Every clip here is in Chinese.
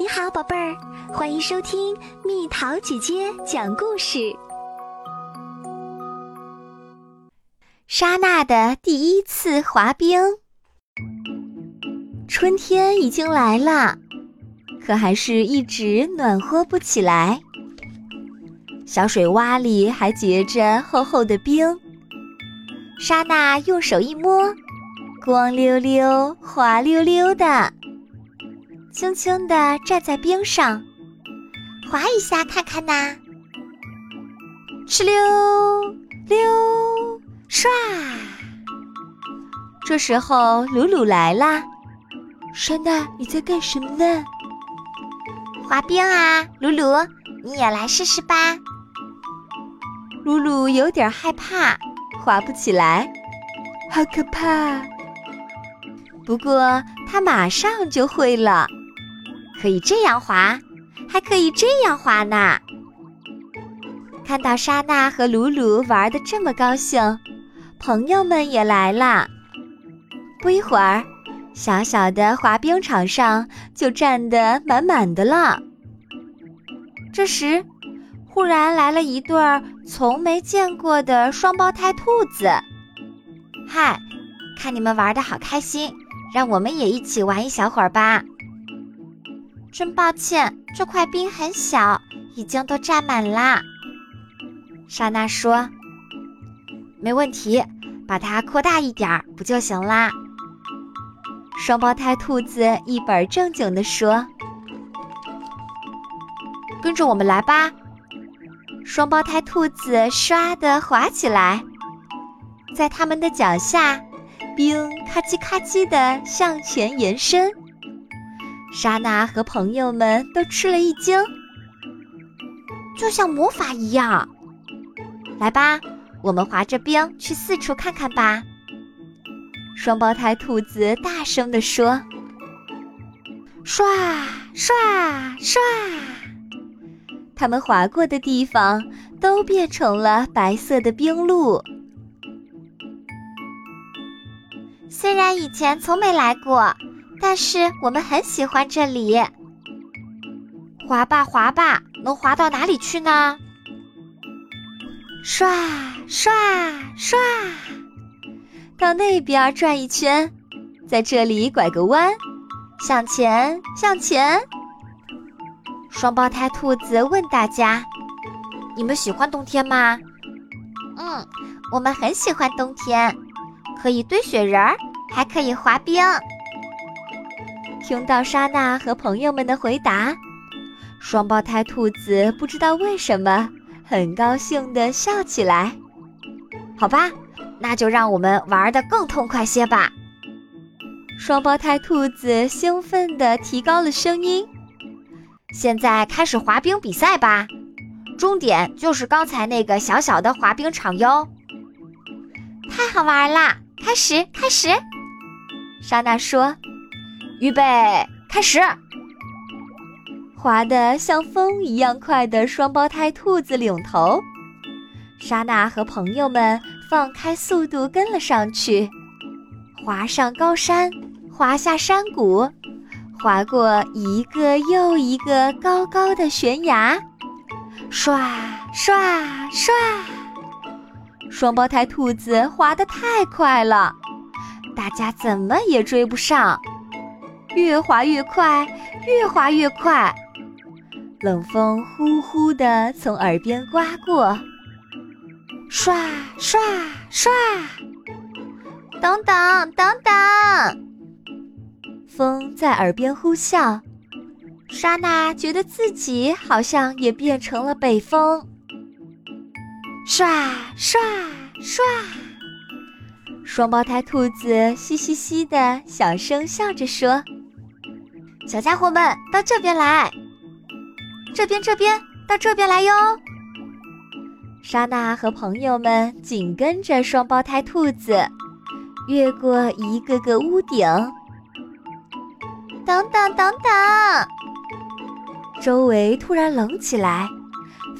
你好，宝贝儿，欢迎收听蜜桃姐姐讲故事。莎娜的第一次滑冰。春天已经来了，可还是一直暖和不起来。小水洼里还结着厚厚的冰。莎娜用手一摸，光溜溜、滑溜溜的。轻轻地站在冰上，滑一下看看呐！哧溜溜唰！这时候鲁鲁来啦。珊娜，你在干什么呢？滑冰啊，鲁鲁，你也来试试吧。鲁鲁有点害怕，滑不起来，好可怕。不过他马上就会了。可以这样滑，还可以这样滑呢。看到莎娜和鲁鲁玩的这么高兴，朋友们也来了。不一会儿，小小的滑冰场上就站得满满的了。这时，忽然来了一对儿从没见过的双胞胎兔子。嗨，看你们玩的好开心，让我们也一起玩一小会儿吧。真抱歉，这块冰很小，已经都占满啦。莎娜说：“没问题，把它扩大一点儿不就行啦？”双胞胎兔子一本正经地说：“跟着我们来吧。”双胞胎兔子唰地滑起来，在它们的脚下，冰咔叽咔叽地向前延伸。莎娜和朋友们都吃了一惊，就像魔法一样。来吧，我们滑着冰去四处看看吧。双胞胎兔子大声地说：“唰唰唰！”他们滑过的地方都变成了白色的冰路。虽然以前从没来过。但是我们很喜欢这里，滑吧滑吧，能滑到哪里去呢？刷刷刷，到那边转一圈，在这里拐个弯，向前向前。双胞胎兔子问大家：“你们喜欢冬天吗？”“嗯，我们很喜欢冬天，可以堆雪人儿，还可以滑冰。”听到莎娜和朋友们的回答，双胞胎兔子不知道为什么很高兴地笑起来。好吧，那就让我们玩得更痛快些吧。双胞胎兔子兴奋地提高了声音：“现在开始滑冰比赛吧，终点就是刚才那个小小的滑冰场哟！”太好玩啦！开始，开始！莎娜说。预备，开始！滑得像风一样快的双胞胎兔子领头，莎娜和朋友们放开速度跟了上去，滑上高山，滑下山谷，滑过一个又一个高高的悬崖，唰唰唰！双胞胎兔子滑得太快了，大家怎么也追不上。越滑越快，越滑越快，冷风呼呼地从耳边刮过，唰唰唰！等等等等！风在耳边呼啸，莎娜觉得自己好像也变成了北风，唰唰唰！双胞胎兔子嘻嘻嘻的小声笑着说。小家伙们，到这边来！这边，这边，到这边来哟！莎娜和朋友们紧跟着双胞胎兔子，越过一个个屋顶。等等等等！周围突然冷起来，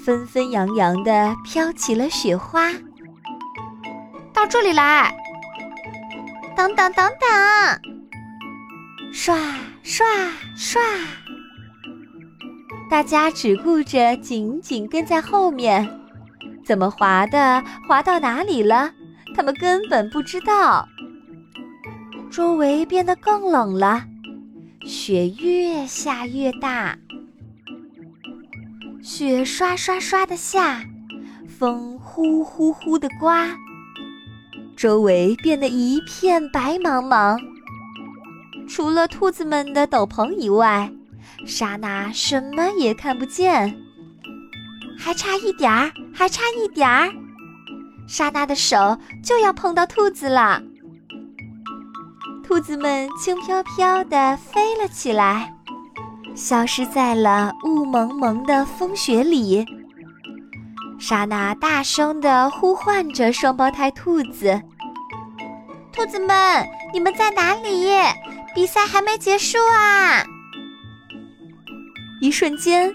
纷纷扬扬的飘起了雪花。到这里来！等等等等！唰！唰唰，大家只顾着紧紧跟在后面，怎么滑的，滑到哪里了，他们根本不知道。周围变得更冷了，雪越下越大，雪刷刷刷的下，风呼呼呼的刮，周围变得一片白茫茫。除了兔子们的斗篷以外，莎娜什么也看不见。还差一点儿，还差一点儿，莎娜的手就要碰到兔子了。兔子们轻飘飘地飞了起来，消失在了雾蒙蒙的风雪里。莎娜大声地呼唤着双胞胎兔子：“兔子们，你们在哪里？”比赛还没结束啊！一瞬间，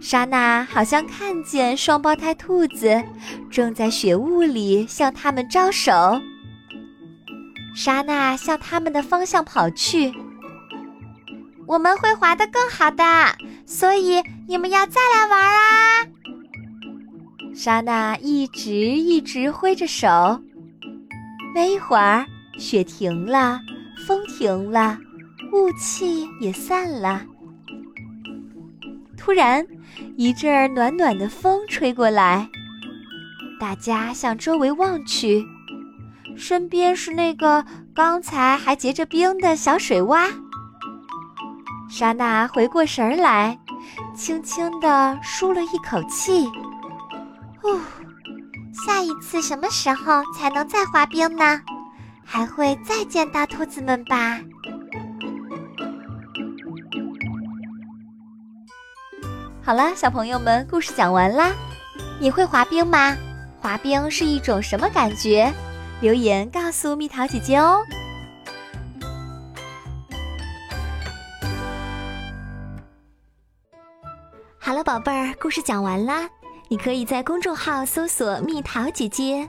莎娜好像看见双胞胎兔子正在雪雾里向他们招手。莎娜向他们的方向跑去。我们会滑得更好的，所以你们要再来玩啊！莎娜一直一直挥着手。没一会儿，雪停了。风停了，雾气也散了。突然，一阵儿暖暖的风吹过来，大家向周围望去，身边是那个刚才还结着冰的小水洼。莎娜回过神来，轻轻地舒了一口气：“哦，下一次什么时候才能再滑冰呢？”还会再见到兔子们吧。好了，小朋友们，故事讲完啦。你会滑冰吗？滑冰是一种什么感觉？留言告诉蜜桃姐姐哦。好了，宝贝儿，故事讲完啦。你可以在公众号搜索“蜜桃姐姐”。